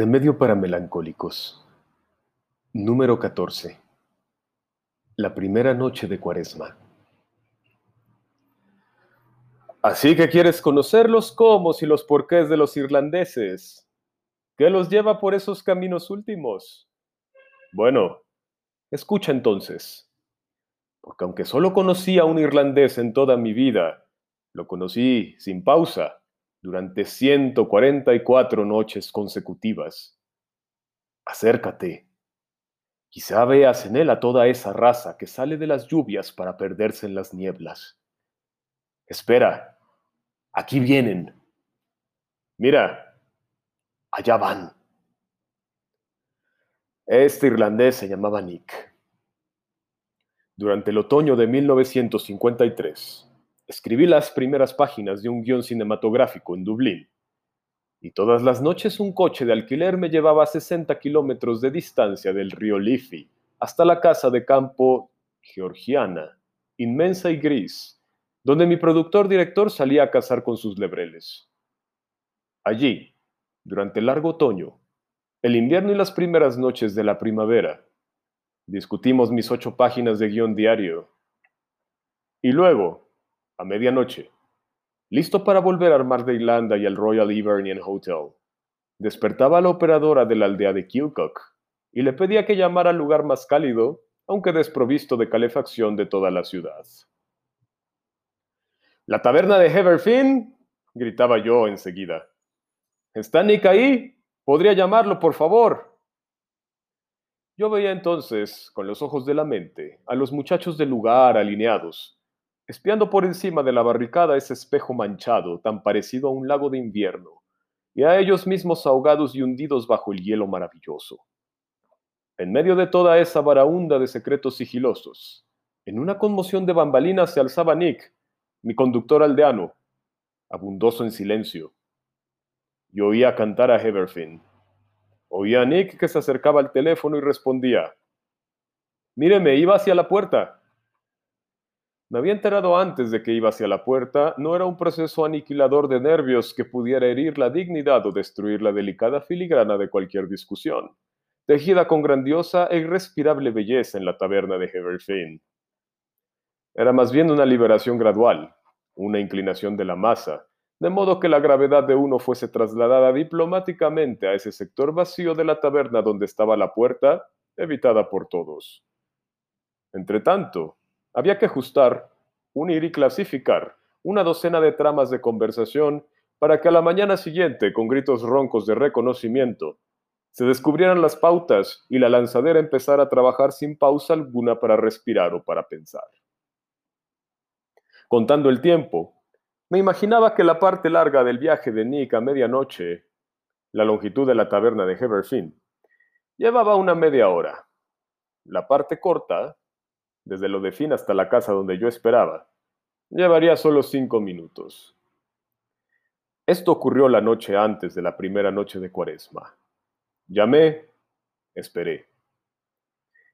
Remedio para melancólicos. Número 14. La primera noche de Cuaresma. Así que quieres conocer los cómo y los porqués de los irlandeses. ¿Qué los lleva por esos caminos últimos? Bueno, escucha entonces. Porque aunque solo conocí a un irlandés en toda mi vida, lo conocí sin pausa durante 144 noches consecutivas. Acércate. Quizá veas en él a toda esa raza que sale de las lluvias para perderse en las nieblas. Espera, aquí vienen. Mira, allá van. Este irlandés se llamaba Nick. Durante el otoño de 1953, escribí las primeras páginas de un guion cinematográfico en Dublín. Y todas las noches un coche de alquiler me llevaba a 60 kilómetros de distancia del río Liffey hasta la casa de campo georgiana, inmensa y gris, donde mi productor director salía a cazar con sus lebreles. Allí, durante el largo otoño, el invierno y las primeras noches de la primavera, discutimos mis ocho páginas de guion diario. Y luego, a medianoche, listo para volver a armar de Irlanda y al Royal Hibernian Hotel. Despertaba a la operadora de la aldea de Kilcock y le pedía que llamara al lugar más cálido, aunque desprovisto de calefacción de toda la ciudad. ¿La taberna de Heverfin? gritaba yo enseguida. ¿Está Nick ahí? ¿Podría llamarlo, por favor? Yo veía entonces, con los ojos de la mente, a los muchachos del lugar alineados, espiando por encima de la barricada ese espejo manchado tan parecido a un lago de invierno, y a ellos mismos ahogados y hundidos bajo el hielo maravilloso. En medio de toda esa varaunda de secretos sigilosos, en una conmoción de bambalinas se alzaba Nick, mi conductor aldeano, abundoso en silencio. Yo oía cantar a Heverfin. Oía a Nick que se acercaba al teléfono y respondía. Míreme, iba hacia la puerta. Me había enterado antes de que iba hacia la puerta, no era un proceso aniquilador de nervios que pudiera herir la dignidad o destruir la delicada filigrana de cualquier discusión, tejida con grandiosa e irrespirable belleza en la taberna de Heverfane. Era más bien una liberación gradual, una inclinación de la masa, de modo que la gravedad de uno fuese trasladada diplomáticamente a ese sector vacío de la taberna donde estaba la puerta, evitada por todos. Entretanto, había que ajustar, unir y clasificar una docena de tramas de conversación para que a la mañana siguiente, con gritos roncos de reconocimiento, se descubrieran las pautas y la lanzadera empezara a trabajar sin pausa alguna para respirar o para pensar. Contando el tiempo, me imaginaba que la parte larga del viaje de Nick a medianoche, la longitud de la taberna de Heverfin, llevaba una media hora. La parte corta, desde lo de fin hasta la casa donde yo esperaba, llevaría solo cinco minutos. Esto ocurrió la noche antes de la primera noche de Cuaresma. Llamé, esperé.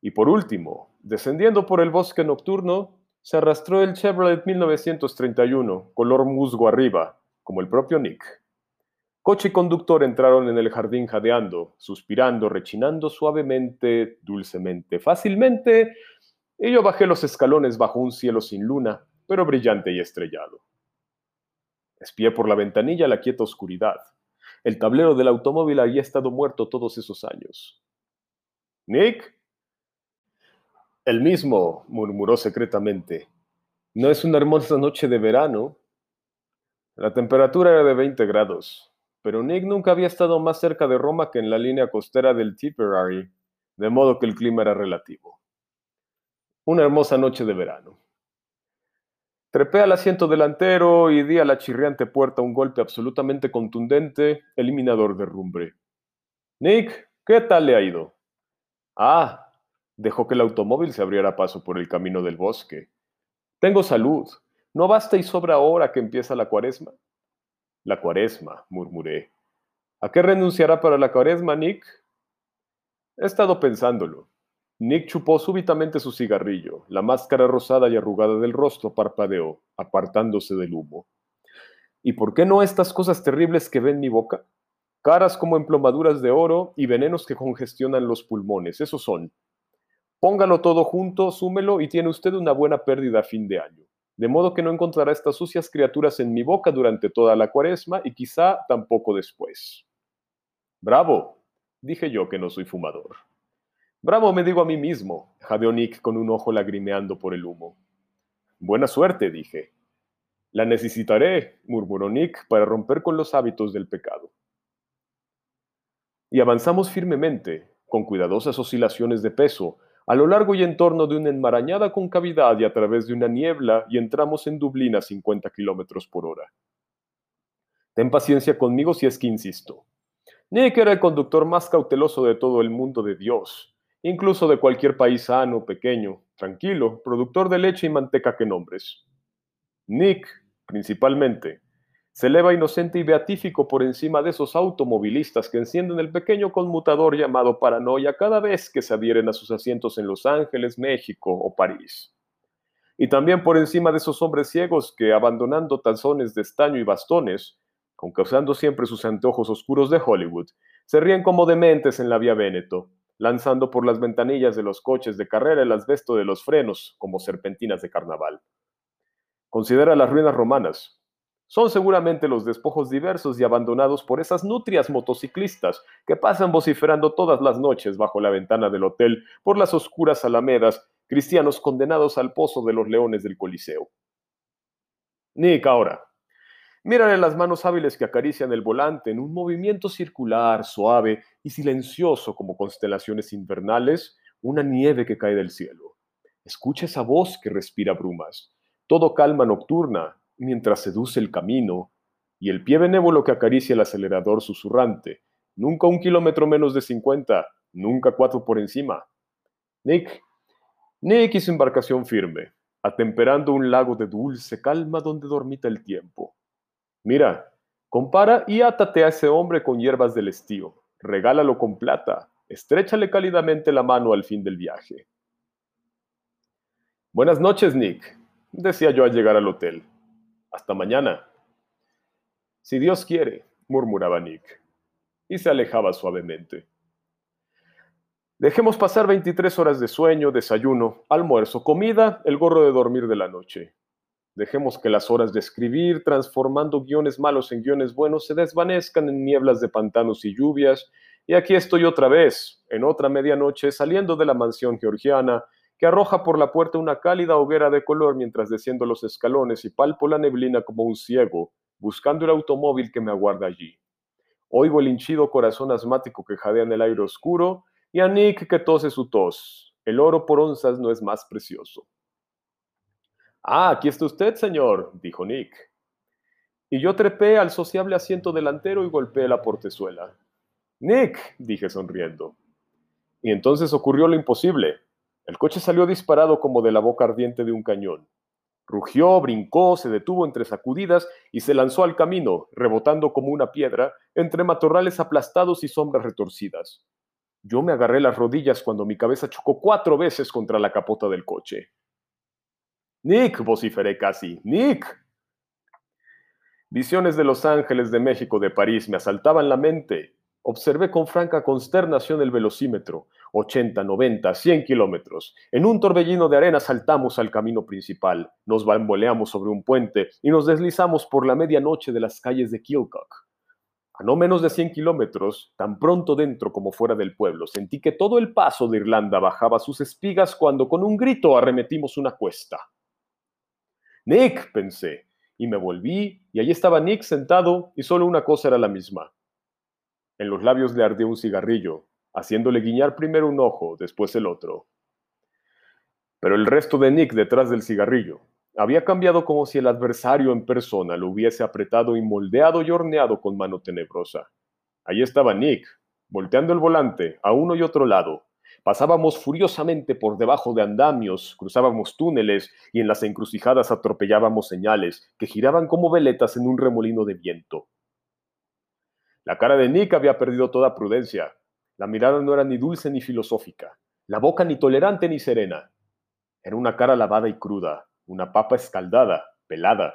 Y por último, descendiendo por el bosque nocturno, se arrastró el Chevrolet 1931, color musgo arriba, como el propio Nick. Coche y conductor entraron en el jardín jadeando, suspirando, rechinando suavemente, dulcemente, fácilmente, y yo bajé los escalones bajo un cielo sin luna, pero brillante y estrellado. Espié por la ventanilla la quieta oscuridad. El tablero del automóvil había estado muerto todos esos años. Nick. El mismo, murmuró secretamente. ¿No es una hermosa noche de verano? La temperatura era de 20 grados, pero Nick nunca había estado más cerca de Roma que en la línea costera del Tipperary, de modo que el clima era relativo. Una hermosa noche de verano. Trepé al asiento delantero y di a la chirriante puerta un golpe absolutamente contundente, eliminador de rumbre. Nick, ¿qué tal le ha ido? Ah, dejó que el automóvil se abriera paso por el camino del bosque. Tengo salud. ¿No basta y sobra ahora que empieza la cuaresma? La cuaresma, murmuré. ¿A qué renunciará para la cuaresma, Nick? He estado pensándolo. Nick chupó súbitamente su cigarrillo. La máscara rosada y arrugada del rostro parpadeó, apartándose del humo. ¿Y por qué no estas cosas terribles que ven mi boca? caras como emplomaduras de oro y venenos que congestionan los pulmones. Esos son. Póngalo todo junto, súmelo y tiene usted una buena pérdida a fin de año. De modo que no encontrará estas sucias criaturas en mi boca durante toda la cuaresma y quizá tampoco después. Bravo, dije yo que no soy fumador. Bravo, me digo a mí mismo, jadeó Nick con un ojo lagrimeando por el humo. Buena suerte, dije. La necesitaré, murmuró Nick, para romper con los hábitos del pecado. Y avanzamos firmemente, con cuidadosas oscilaciones de peso, a lo largo y en torno de una enmarañada concavidad y a través de una niebla, y entramos en Dublín a 50 kilómetros por hora. Ten paciencia conmigo si es que insisto. Nick era el conductor más cauteloso de todo el mundo de Dios, incluso de cualquier país sano, pequeño, tranquilo, productor de leche y manteca que nombres. Nick principalmente, se eleva inocente y beatífico por encima de esos automovilistas que encienden el pequeño conmutador llamado paranoia cada vez que se adhieren a sus asientos en Los Ángeles, México o París. Y también por encima de esos hombres ciegos que, abandonando tazones de estaño y bastones, aunque usando siempre sus anteojos oscuros de Hollywood, se ríen como dementes en la vía Véneto, lanzando por las ventanillas de los coches de carrera el asbesto de los frenos como serpentinas de carnaval. Considera las ruinas romanas. Son seguramente los despojos diversos y abandonados por esas nutrias motociclistas que pasan vociferando todas las noches bajo la ventana del hotel por las oscuras alamedas, cristianos condenados al pozo de los leones del Coliseo. Nick, ahora. Mírale las manos hábiles que acarician el volante en un movimiento circular, suave y silencioso como constelaciones invernales, una nieve que cae del cielo. Escucha esa voz que respira brumas todo calma nocturna, mientras seduce el camino, y el pie benévolo que acaricia el acelerador susurrante, nunca un kilómetro menos de 50, nunca cuatro por encima. Nick, Nick y su embarcación firme, atemperando un lago de dulce calma donde dormita el tiempo. Mira, compara y átate a ese hombre con hierbas del estío, regálalo con plata, estrechale cálidamente la mano al fin del viaje. Buenas noches, Nick, decía yo al llegar al hotel. Hasta mañana. Si Dios quiere, murmuraba Nick, y se alejaba suavemente. Dejemos pasar 23 horas de sueño, desayuno, almuerzo, comida, el gorro de dormir de la noche. Dejemos que las horas de escribir, transformando guiones malos en guiones buenos, se desvanezcan en nieblas de pantanos y lluvias, y aquí estoy otra vez, en otra medianoche, saliendo de la mansión georgiana, que arroja por la puerta una cálida hoguera de color mientras desciendo los escalones y palpo la neblina como un ciego, buscando el automóvil que me aguarda allí. Oigo el hinchido corazón asmático que jadea en el aire oscuro y a Nick que tose su tos. El oro por onzas no es más precioso. Ah, aquí está usted, señor, dijo Nick. Y yo trepé al sociable asiento delantero y golpeé la portezuela. Nick, dije sonriendo. Y entonces ocurrió lo imposible. El coche salió disparado como de la boca ardiente de un cañón. Rugió, brincó, se detuvo entre sacudidas y se lanzó al camino, rebotando como una piedra, entre matorrales aplastados y sombras retorcidas. Yo me agarré las rodillas cuando mi cabeza chocó cuatro veces contra la capota del coche. Nick, vociferé casi. Nick. Visiones de Los Ángeles, de México, de París me asaltaban la mente. Observé con franca consternación el velocímetro. 80, 90, 100 kilómetros. En un torbellino de arena saltamos al camino principal, nos bamboleamos sobre un puente y nos deslizamos por la medianoche de las calles de Kilcock. A no menos de 100 kilómetros, tan pronto dentro como fuera del pueblo, sentí que todo el paso de Irlanda bajaba sus espigas cuando con un grito arremetimos una cuesta. Nick, pensé, y me volví, y allí estaba Nick sentado, y solo una cosa era la misma. En los labios le ardió un cigarrillo, haciéndole guiñar primero un ojo, después el otro. Pero el resto de Nick detrás del cigarrillo había cambiado como si el adversario en persona lo hubiese apretado y moldeado y horneado con mano tenebrosa. Allí estaba Nick, volteando el volante a uno y otro lado. Pasábamos furiosamente por debajo de andamios, cruzábamos túneles y en las encrucijadas atropellábamos señales que giraban como veletas en un remolino de viento. La cara de Nick había perdido toda prudencia. La mirada no era ni dulce ni filosófica, la boca ni tolerante ni serena. Era una cara lavada y cruda, una papa escaldada, pelada.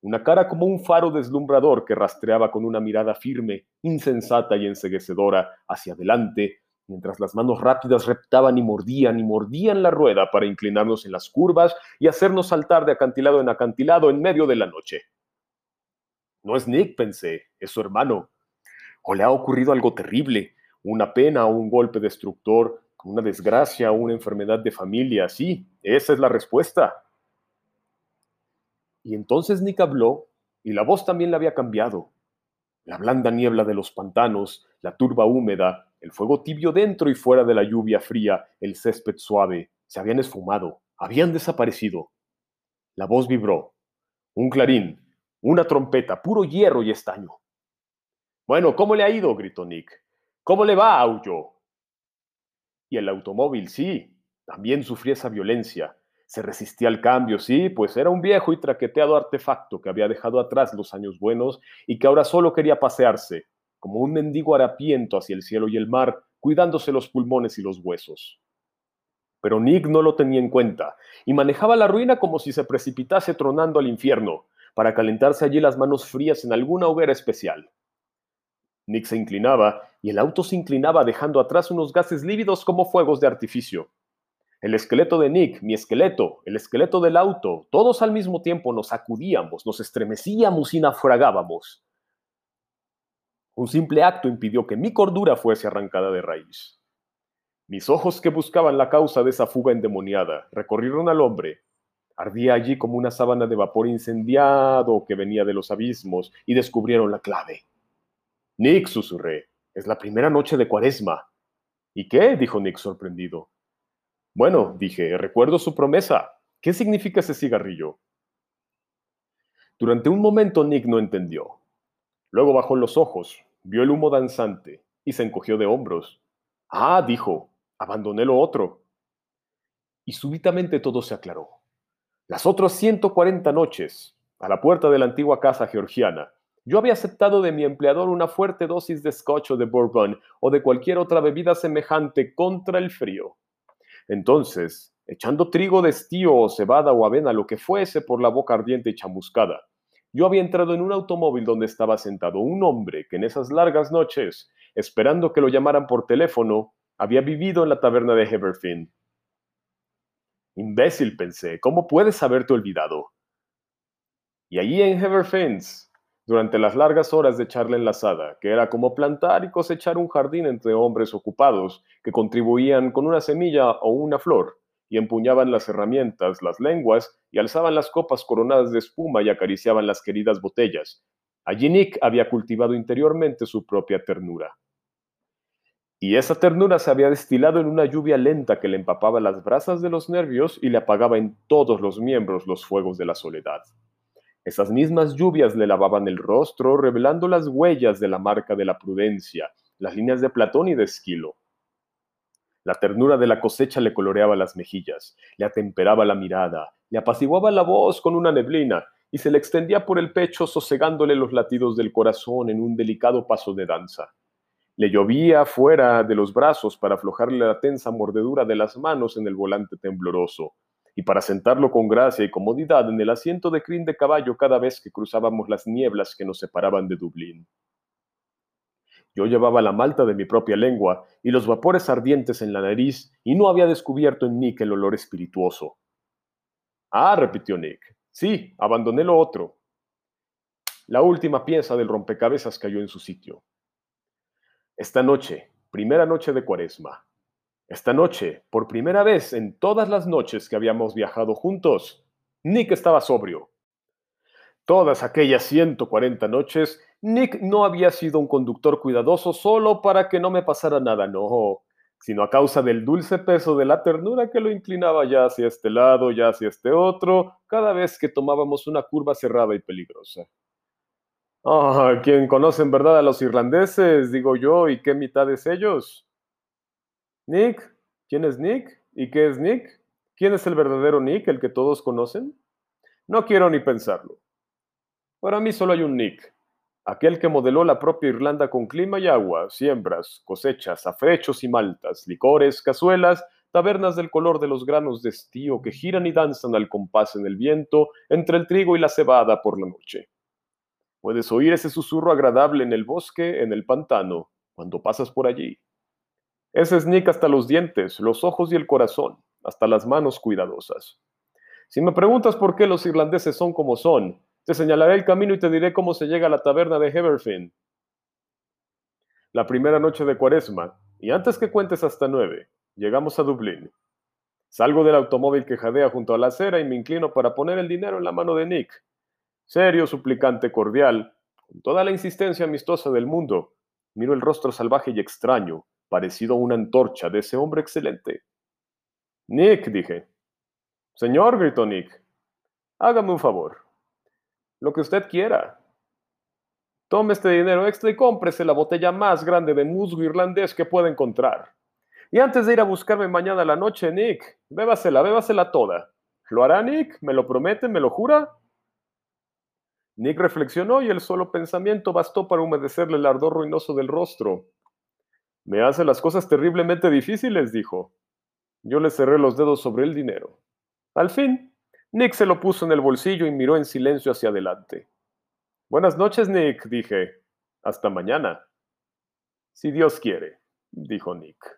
una cara como un faro deslumbrador que rastreaba con una mirada firme, insensata y enseguecedora hacia adelante, mientras las manos rápidas reptaban y mordían y mordían la rueda para inclinarnos en las curvas y hacernos saltar de acantilado en acantilado en medio de la noche. No es Nick, pensé, es su hermano. O le ha ocurrido algo terrible, una pena o un golpe destructor, una desgracia o una enfermedad de familia. Sí, esa es la respuesta. Y entonces Nick habló y la voz también le había cambiado. La blanda niebla de los pantanos, la turba húmeda, el fuego tibio dentro y fuera de la lluvia fría, el césped suave, se habían esfumado, habían desaparecido. La voz vibró. Un clarín, una trompeta, puro hierro y estaño. Bueno, ¿cómo le ha ido? gritó Nick. ¿Cómo le va? aulló. Y el automóvil, sí, también sufría esa violencia. Se resistía al cambio, sí, pues era un viejo y traqueteado artefacto que había dejado atrás los años buenos y que ahora solo quería pasearse, como un mendigo harapiento hacia el cielo y el mar, cuidándose los pulmones y los huesos. Pero Nick no lo tenía en cuenta y manejaba la ruina como si se precipitase tronando al infierno, para calentarse allí las manos frías en alguna hoguera especial. Nick se inclinaba y el auto se inclinaba dejando atrás unos gases lívidos como fuegos de artificio. El esqueleto de Nick, mi esqueleto, el esqueleto del auto, todos al mismo tiempo nos sacudíamos, nos estremecíamos y naufragábamos. Un simple acto impidió que mi cordura fuese arrancada de raíz. Mis ojos que buscaban la causa de esa fuga endemoniada recorrieron al hombre, Ardía allí como una sábana de vapor incendiado que venía de los abismos y descubrieron la clave. Nick, susurré, es la primera noche de cuaresma. ¿Y qué? dijo Nick sorprendido. Bueno, dije, recuerdo su promesa. ¿Qué significa ese cigarrillo? Durante un momento Nick no entendió. Luego bajó los ojos, vio el humo danzante y se encogió de hombros. Ah, dijo, abandoné lo otro. Y súbitamente todo se aclaró. Las otras 140 noches, a la puerta de la antigua casa georgiana, yo había aceptado de mi empleador una fuerte dosis de scotch de bourbon o de cualquier otra bebida semejante contra el frío. Entonces, echando trigo de estío o cebada o avena, lo que fuese por la boca ardiente y chamuscada, yo había entrado en un automóvil donde estaba sentado un hombre que en esas largas noches, esperando que lo llamaran por teléfono, había vivido en la taberna de Heberfin Imbécil, pensé, ¿cómo puedes haberte olvidado? Y allí en Heverfens, durante las largas horas de charla enlazada, que era como plantar y cosechar un jardín entre hombres ocupados que contribuían con una semilla o una flor, y empuñaban las herramientas, las lenguas, y alzaban las copas coronadas de espuma y acariciaban las queridas botellas. Allí Nick había cultivado interiormente su propia ternura. Y esa ternura se había destilado en una lluvia lenta que le empapaba las brasas de los nervios y le apagaba en todos los miembros los fuegos de la soledad. Esas mismas lluvias le lavaban el rostro, revelando las huellas de la marca de la prudencia, las líneas de Platón y de Esquilo. La ternura de la cosecha le coloreaba las mejillas, le atemperaba la mirada, le apaciguaba la voz con una neblina y se le extendía por el pecho sosegándole los latidos del corazón en un delicado paso de danza. Le llovía fuera de los brazos para aflojarle la tensa mordedura de las manos en el volante tembloroso y para sentarlo con gracia y comodidad en el asiento de crin de caballo cada vez que cruzábamos las nieblas que nos separaban de Dublín. Yo llevaba la malta de mi propia lengua y los vapores ardientes en la nariz y no había descubierto en Nick el olor espirituoso. Ah, repitió Nick. Sí, abandoné lo otro. La última pieza del rompecabezas cayó en su sitio. Esta noche, primera noche de cuaresma. Esta noche, por primera vez en todas las noches que habíamos viajado juntos, Nick estaba sobrio. Todas aquellas 140 noches, Nick no había sido un conductor cuidadoso solo para que no me pasara nada, no, sino a causa del dulce peso de la ternura que lo inclinaba ya hacia este lado, ya hacia este otro, cada vez que tomábamos una curva cerrada y peligrosa. Ah, ¿quién conoce en verdad a los irlandeses, digo yo, y qué mitades ellos. Nick, ¿quién es Nick? ¿Y qué es Nick? ¿Quién es el verdadero Nick, el que todos conocen? No quiero ni pensarlo. Para mí solo hay un Nick, aquel que modeló la propia Irlanda con clima y agua, siembras, cosechas, afrechos y maltas, licores, cazuelas, tabernas del color de los granos de estío que giran y danzan al compás en el viento entre el trigo y la cebada por la noche. Puedes oír ese susurro agradable en el bosque, en el pantano, cuando pasas por allí. Ese es Nick hasta los dientes, los ojos y el corazón, hasta las manos cuidadosas. Si me preguntas por qué los irlandeses son como son, te señalaré el camino y te diré cómo se llega a la taberna de Heverfin. La primera noche de cuaresma, y antes que cuentes hasta nueve, llegamos a Dublín. Salgo del automóvil que jadea junto a la acera y me inclino para poner el dinero en la mano de Nick. Serio, suplicante, cordial, con toda la insistencia amistosa del mundo, miro el rostro salvaje y extraño, parecido a una antorcha de ese hombre excelente. Nick, dije. Señor, gritó Nick, hágame un favor. Lo que usted quiera. Tome este dinero extra y cómprese la botella más grande de musgo irlandés que pueda encontrar. Y antes de ir a buscarme mañana a la noche, Nick, bébasela, bébasela toda. ¿Lo hará, Nick? ¿Me lo promete? ¿Me lo jura? Nick reflexionó y el solo pensamiento bastó para humedecerle el ardor ruinoso del rostro. Me hace las cosas terriblemente difíciles, dijo. Yo le cerré los dedos sobre el dinero. Al fin, Nick se lo puso en el bolsillo y miró en silencio hacia adelante. Buenas noches, Nick, dije. Hasta mañana. Si Dios quiere, dijo Nick.